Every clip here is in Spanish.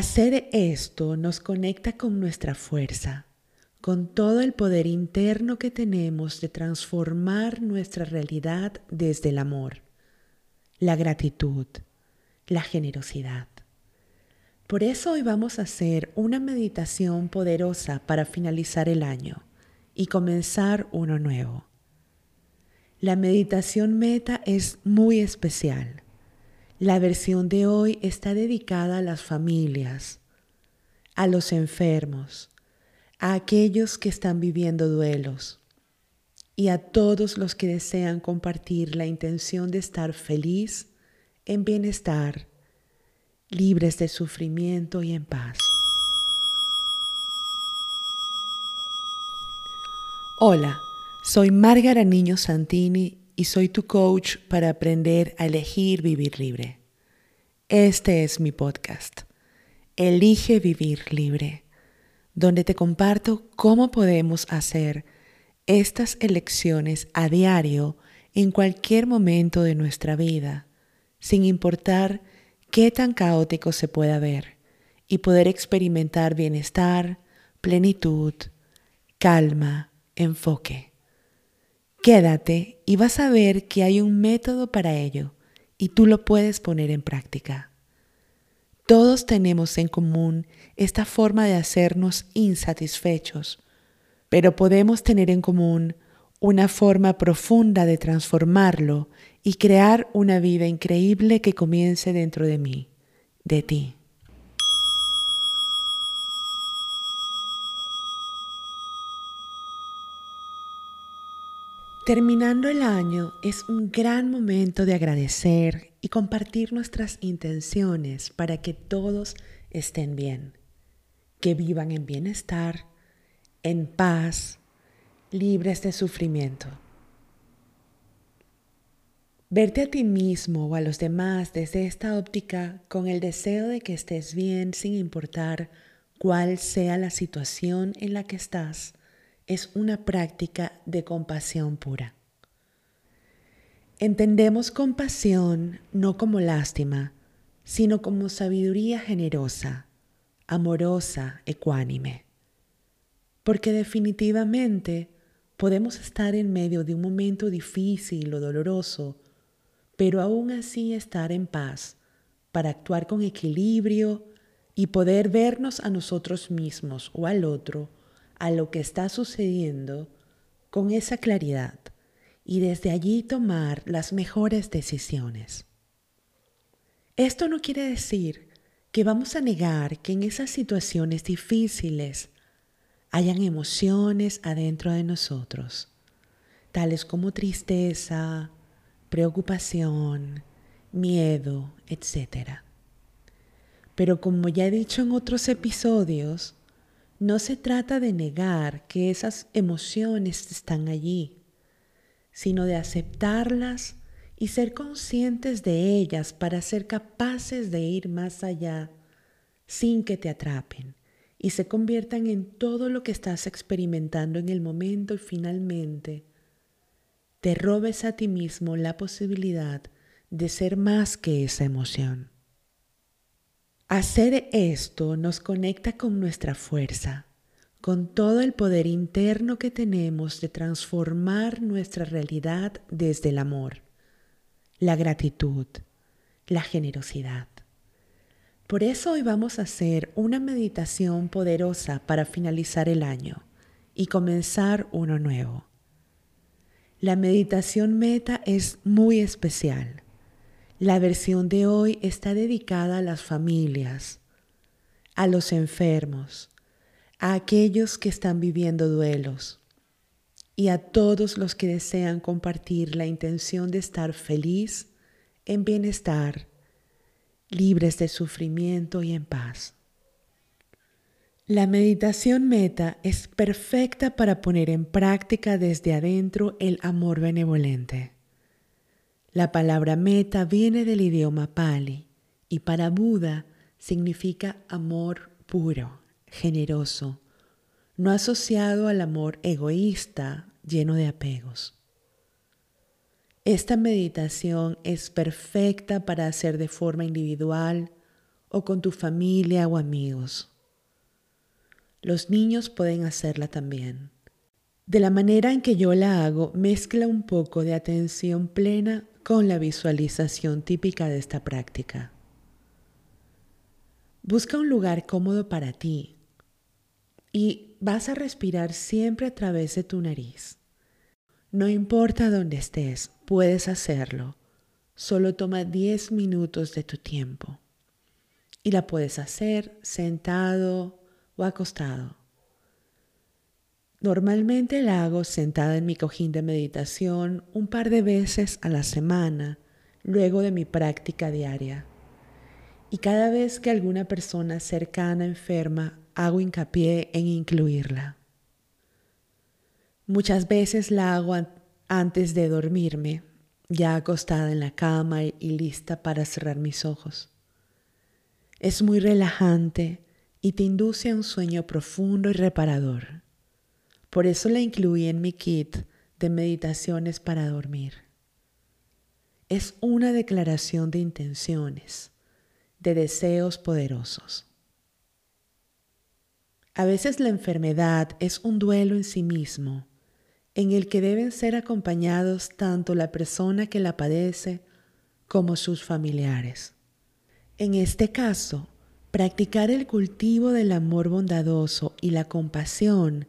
Hacer esto nos conecta con nuestra fuerza, con todo el poder interno que tenemos de transformar nuestra realidad desde el amor, la gratitud, la generosidad. Por eso hoy vamos a hacer una meditación poderosa para finalizar el año y comenzar uno nuevo. La meditación meta es muy especial la versión de hoy está dedicada a las familias, a los enfermos, a aquellos que están viviendo duelos y a todos los que desean compartir la intención de estar feliz, en bienestar, libres de sufrimiento y en paz. Hola, soy Márgara Niño Santini y soy tu coach para aprender a elegir vivir libre. Este es mi podcast, Elige Vivir Libre, donde te comparto cómo podemos hacer estas elecciones a diario en cualquier momento de nuestra vida, sin importar qué tan caótico se pueda ver, y poder experimentar bienestar, plenitud, calma, enfoque. Quédate y vas a ver que hay un método para ello y tú lo puedes poner en práctica. Todos tenemos en común esta forma de hacernos insatisfechos, pero podemos tener en común una forma profunda de transformarlo y crear una vida increíble que comience dentro de mí, de ti. Terminando el año es un gran momento de agradecer y compartir nuestras intenciones para que todos estén bien, que vivan en bienestar, en paz, libres de sufrimiento. Verte a ti mismo o a los demás desde esta óptica con el deseo de que estés bien sin importar cuál sea la situación en la que estás es una práctica de compasión pura. Entendemos compasión no como lástima, sino como sabiduría generosa, amorosa, ecuánime. Porque definitivamente podemos estar en medio de un momento difícil o doloroso, pero aún así estar en paz para actuar con equilibrio y poder vernos a nosotros mismos o al otro a lo que está sucediendo con esa claridad y desde allí tomar las mejores decisiones. Esto no quiere decir que vamos a negar que en esas situaciones difíciles hayan emociones adentro de nosotros, tales como tristeza, preocupación, miedo, etc. Pero como ya he dicho en otros episodios, no se trata de negar que esas emociones están allí, sino de aceptarlas y ser conscientes de ellas para ser capaces de ir más allá sin que te atrapen y se conviertan en todo lo que estás experimentando en el momento y finalmente te robes a ti mismo la posibilidad de ser más que esa emoción. Hacer esto nos conecta con nuestra fuerza, con todo el poder interno que tenemos de transformar nuestra realidad desde el amor, la gratitud, la generosidad. Por eso hoy vamos a hacer una meditación poderosa para finalizar el año y comenzar uno nuevo. La meditación meta es muy especial la versión de hoy está dedicada a las familias, a los enfermos, a aquellos que están viviendo duelos y a todos los que desean compartir la intención de estar feliz, en bienestar, libres de sufrimiento y en paz. La meditación meta es perfecta para poner en práctica desde adentro el amor benevolente. La palabra meta viene del idioma pali y para Buda significa amor puro, generoso, no asociado al amor egoísta lleno de apegos. Esta meditación es perfecta para hacer de forma individual o con tu familia o amigos. Los niños pueden hacerla también. De la manera en que yo la hago, mezcla un poco de atención plena con la visualización típica de esta práctica. Busca un lugar cómodo para ti y vas a respirar siempre a través de tu nariz. No importa dónde estés, puedes hacerlo. Solo toma 10 minutos de tu tiempo. Y la puedes hacer sentado o acostado. Normalmente la hago sentada en mi cojín de meditación un par de veces a la semana, luego de mi práctica diaria. Y cada vez que alguna persona cercana enferma, hago hincapié en incluirla. Muchas veces la hago antes de dormirme, ya acostada en la cama y lista para cerrar mis ojos. Es muy relajante y te induce a un sueño profundo y reparador. Por eso la incluí en mi kit de meditaciones para dormir. Es una declaración de intenciones de deseos poderosos. A veces la enfermedad es un duelo en sí mismo, en el que deben ser acompañados tanto la persona que la padece como sus familiares. En este caso, practicar el cultivo del amor bondadoso y la compasión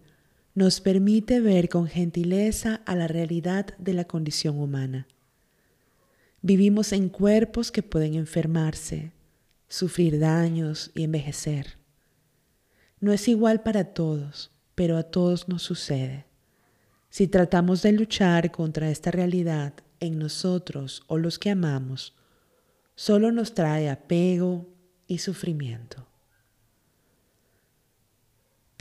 nos permite ver con gentileza a la realidad de la condición humana. Vivimos en cuerpos que pueden enfermarse, sufrir daños y envejecer. No es igual para todos, pero a todos nos sucede. Si tratamos de luchar contra esta realidad en nosotros o los que amamos, solo nos trae apego y sufrimiento.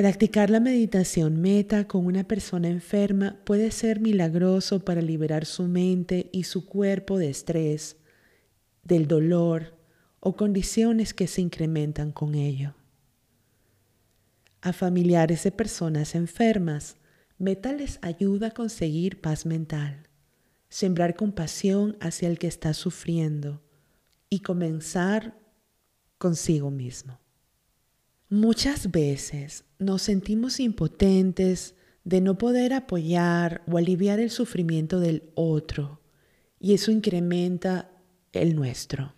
Practicar la meditación meta con una persona enferma puede ser milagroso para liberar su mente y su cuerpo de estrés, del dolor o condiciones que se incrementan con ello. A familiares de personas enfermas, Meta les ayuda a conseguir paz mental, sembrar compasión hacia el que está sufriendo y comenzar consigo mismo. Muchas veces nos sentimos impotentes de no poder apoyar o aliviar el sufrimiento del otro y eso incrementa el nuestro.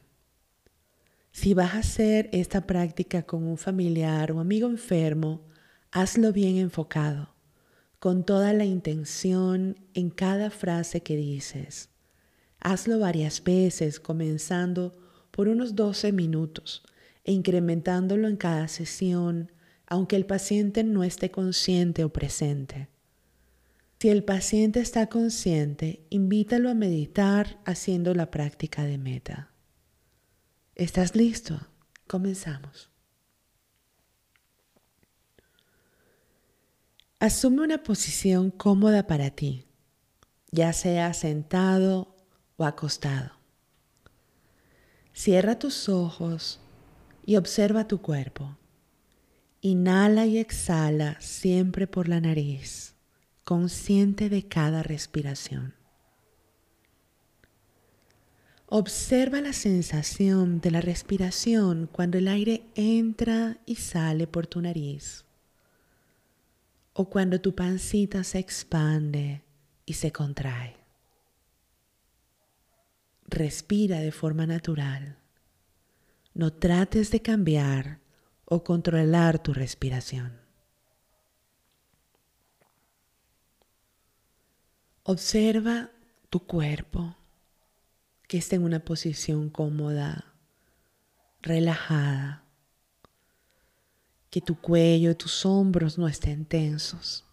Si vas a hacer esta práctica con un familiar o amigo enfermo, hazlo bien enfocado, con toda la intención en cada frase que dices. Hazlo varias veces, comenzando por unos 12 minutos e incrementándolo en cada sesión, aunque el paciente no esté consciente o presente. Si el paciente está consciente, invítalo a meditar haciendo la práctica de meta. ¿Estás listo? Comenzamos. Asume una posición cómoda para ti, ya sea sentado o acostado. Cierra tus ojos y observa tu cuerpo. Inhala y exhala siempre por la nariz, consciente de cada respiración. Observa la sensación de la respiración cuando el aire entra y sale por tu nariz o cuando tu pancita se expande y se contrae. Respira de forma natural. No trates de cambiar o controlar tu respiración. Observa tu cuerpo que esté en una posición cómoda, relajada, que tu cuello y tus hombros no estén tensos.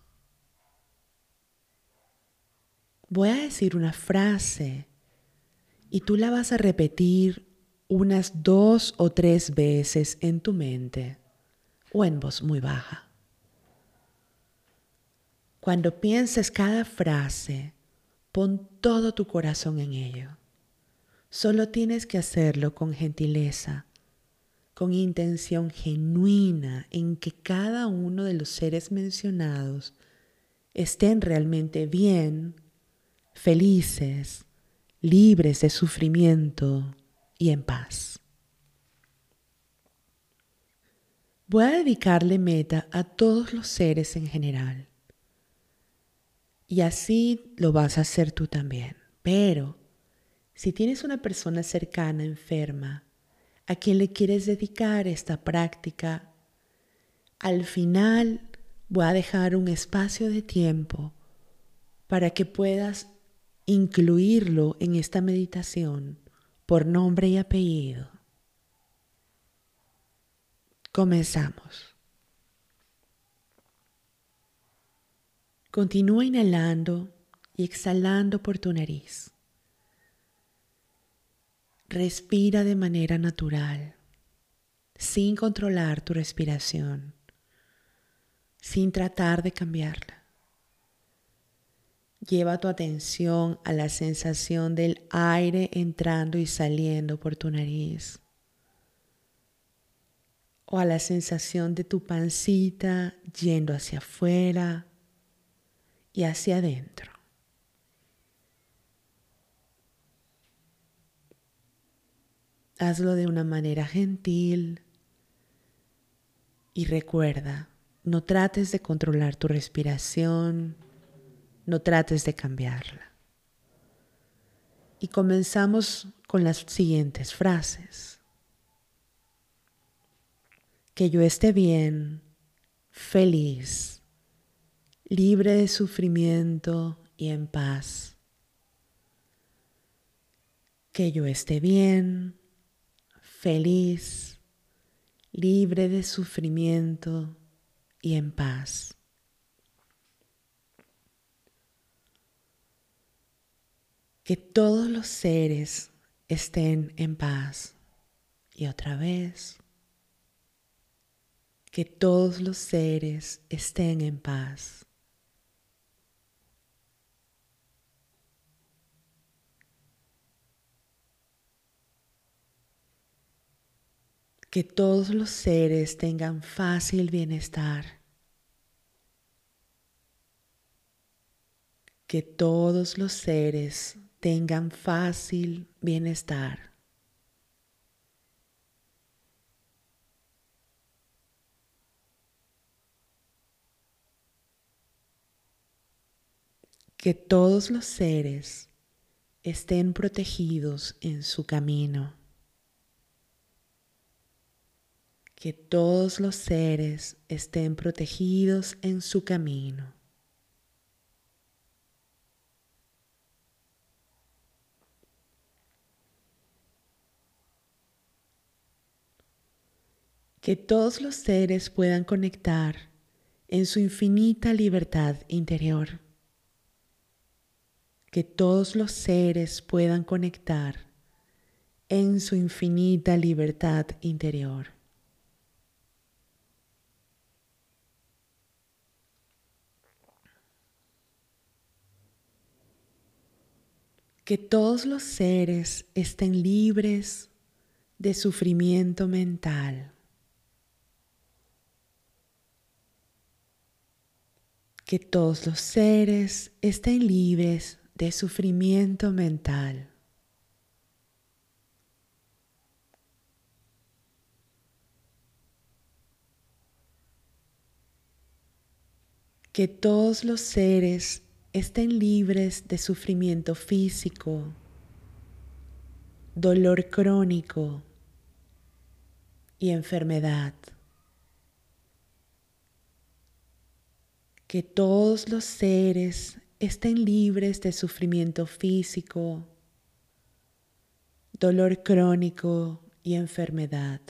Voy a decir una frase y tú la vas a repetir unas dos o tres veces en tu mente o en voz muy baja. Cuando pienses cada frase, pon todo tu corazón en ello. Solo tienes que hacerlo con gentileza, con intención genuina en que cada uno de los seres mencionados estén realmente bien, felices, libres de sufrimiento y en paz. Voy a dedicarle meta a todos los seres en general. Y así lo vas a hacer tú también. Pero si tienes una persona cercana enferma a quien le quieres dedicar esta práctica, al final voy a dejar un espacio de tiempo para que puedas incluirlo en esta meditación por nombre y apellido. Comenzamos. Continúa inhalando y exhalando por tu nariz. Respira de manera natural, sin controlar tu respiración, sin tratar de cambiarla. Lleva tu atención a la sensación del aire entrando y saliendo por tu nariz o a la sensación de tu pancita yendo hacia afuera y hacia adentro. Hazlo de una manera gentil y recuerda, no trates de controlar tu respiración, no trates de cambiarla. Y comenzamos con las siguientes frases que yo esté bien, feliz, libre de sufrimiento y en paz. Que yo esté bien, feliz, libre de sufrimiento y en paz. Que todos los seres estén en paz. Y otra vez que todos los seres estén en paz. Que todos los seres tengan fácil bienestar. Que todos los seres tengan fácil bienestar. que todos los seres estén protegidos en su camino. Que todos los seres estén protegidos en su camino. Que todos los seres puedan conectar en su infinita libertad interior que todos los seres puedan conectar en su infinita libertad interior. Que todos los seres estén libres de sufrimiento mental. Que todos los seres estén libres de sufrimiento mental. Que todos los seres estén libres de sufrimiento físico, dolor crónico y enfermedad. Que todos los seres estén libres de sufrimiento físico, dolor crónico y enfermedad.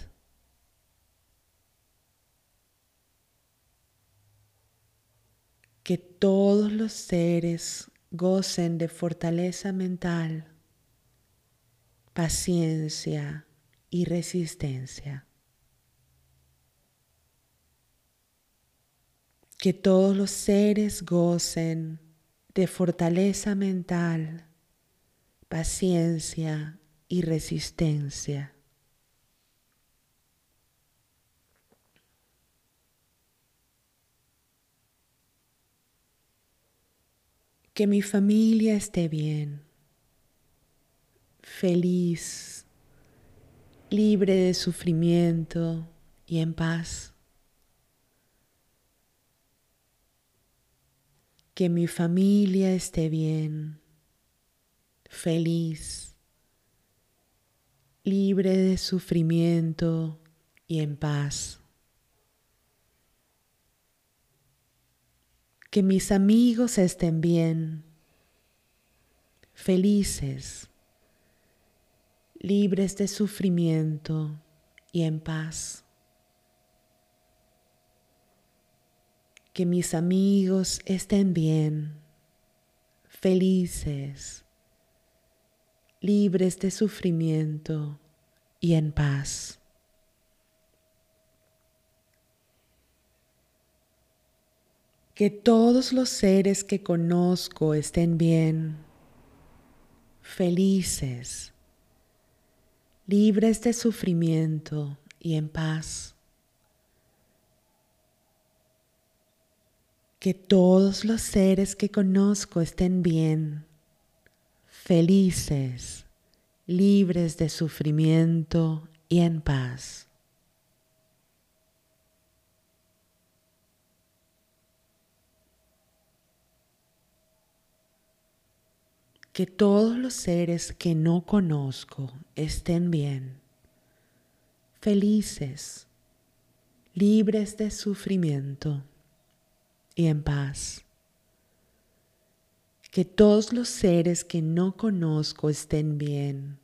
Que todos los seres gocen de fortaleza mental, paciencia y resistencia. Que todos los seres gocen de fortaleza mental, paciencia y resistencia. Que mi familia esté bien, feliz, libre de sufrimiento y en paz. Que mi familia esté bien, feliz, libre de sufrimiento y en paz. Que mis amigos estén bien, felices, libres de sufrimiento y en paz. Que mis amigos estén bien, felices, libres de sufrimiento y en paz. Que todos los seres que conozco estén bien, felices, libres de sufrimiento y en paz. Que todos los seres que conozco estén bien, felices, libres de sufrimiento y en paz. que todos los seres que no conozco estén bien, felices, libres de sufrimiento y en paz. Que todos los seres que no conozco estén bien,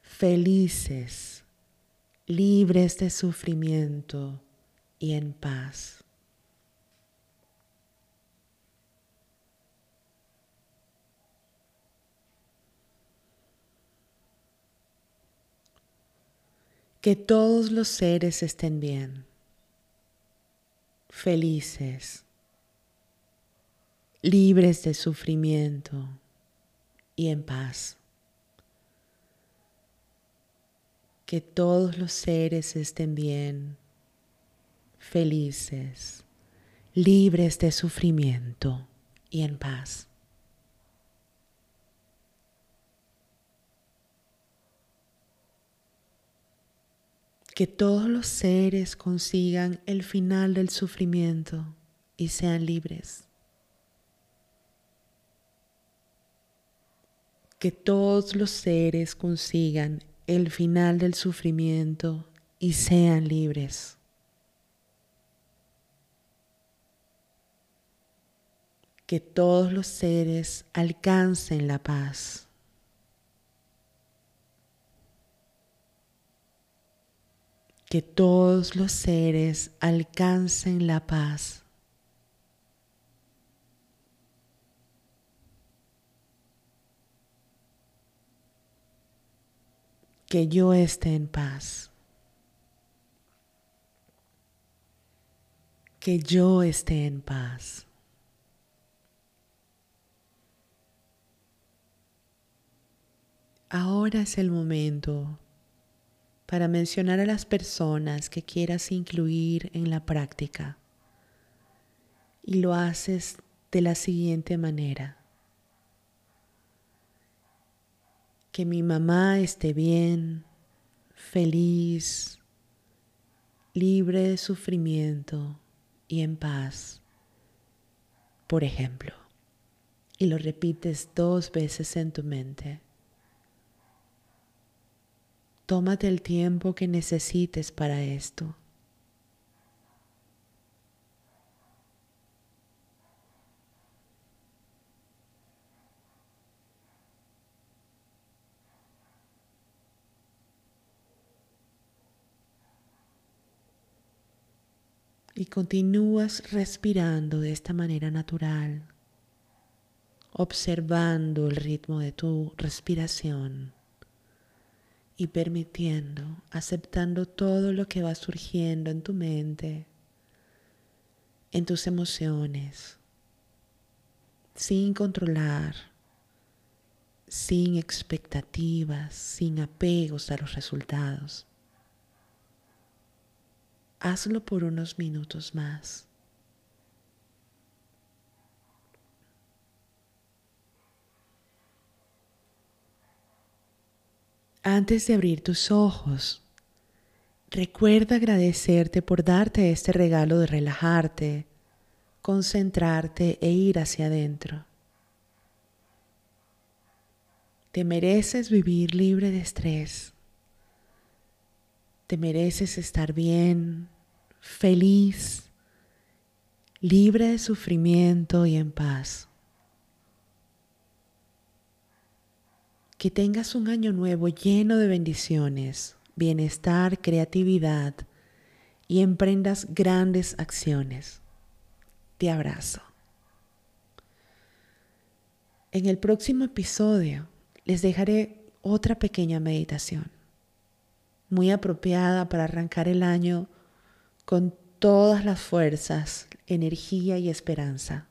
felices, libres de sufrimiento y en paz. que todos los seres estén bien, felices, libres de sufrimiento y en paz. Que todos los seres estén bien, felices, libres de sufrimiento y en paz. que todos los seres consigan el final del sufrimiento y sean libres. Que todos los seres consigan el final del sufrimiento y sean libres. Que todos los seres alcancen la paz. que todos los seres alcancen la paz. Que yo esté en paz. Que yo esté en paz. Ahora es el momento para mencionar a las personas que quieras incluir en la práctica. Y lo haces de la siguiente manera. Que mi mamá esté bien, feliz, libre de sufrimiento y en paz. Por ejemplo, y lo repites dos veces en tu mente. Tómate el tiempo que necesites para esto. Y continúas respirando de esta manera natural, observando el ritmo de tu respiración y permitiendo, aceptando todo lo que va surgiendo en tu mente, en tus emociones, sin controlar, sin expectativas, sin apegos a los resultados. Hazlo por unos minutos más. Antes de abrir tus ojos, recuerda agradecerte por darte este regalo de relajarte, concentrarte e ir hacia adentro. Te mereces vivir libre de estrés. Te mereces estar bien, feliz, libre de sufrimiento y en paz. Que tengas un año nuevo lleno de bendiciones, bienestar, creatividad y emprendas grandes acciones. Te abrazo. En el próximo episodio les dejaré otra pequeña meditación, muy apropiada para arrancar el año con todas las fuerzas, energía y esperanza.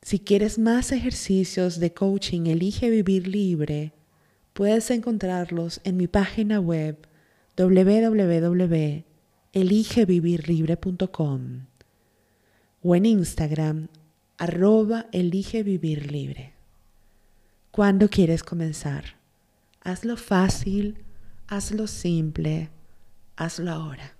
Si quieres más ejercicios de coaching Elige Vivir Libre, puedes encontrarlos en mi página web www.eligevivirlibre.com o en Instagram arroba Elige Vivir Libre. ¿Cuándo quieres comenzar? Hazlo fácil, hazlo simple, hazlo ahora.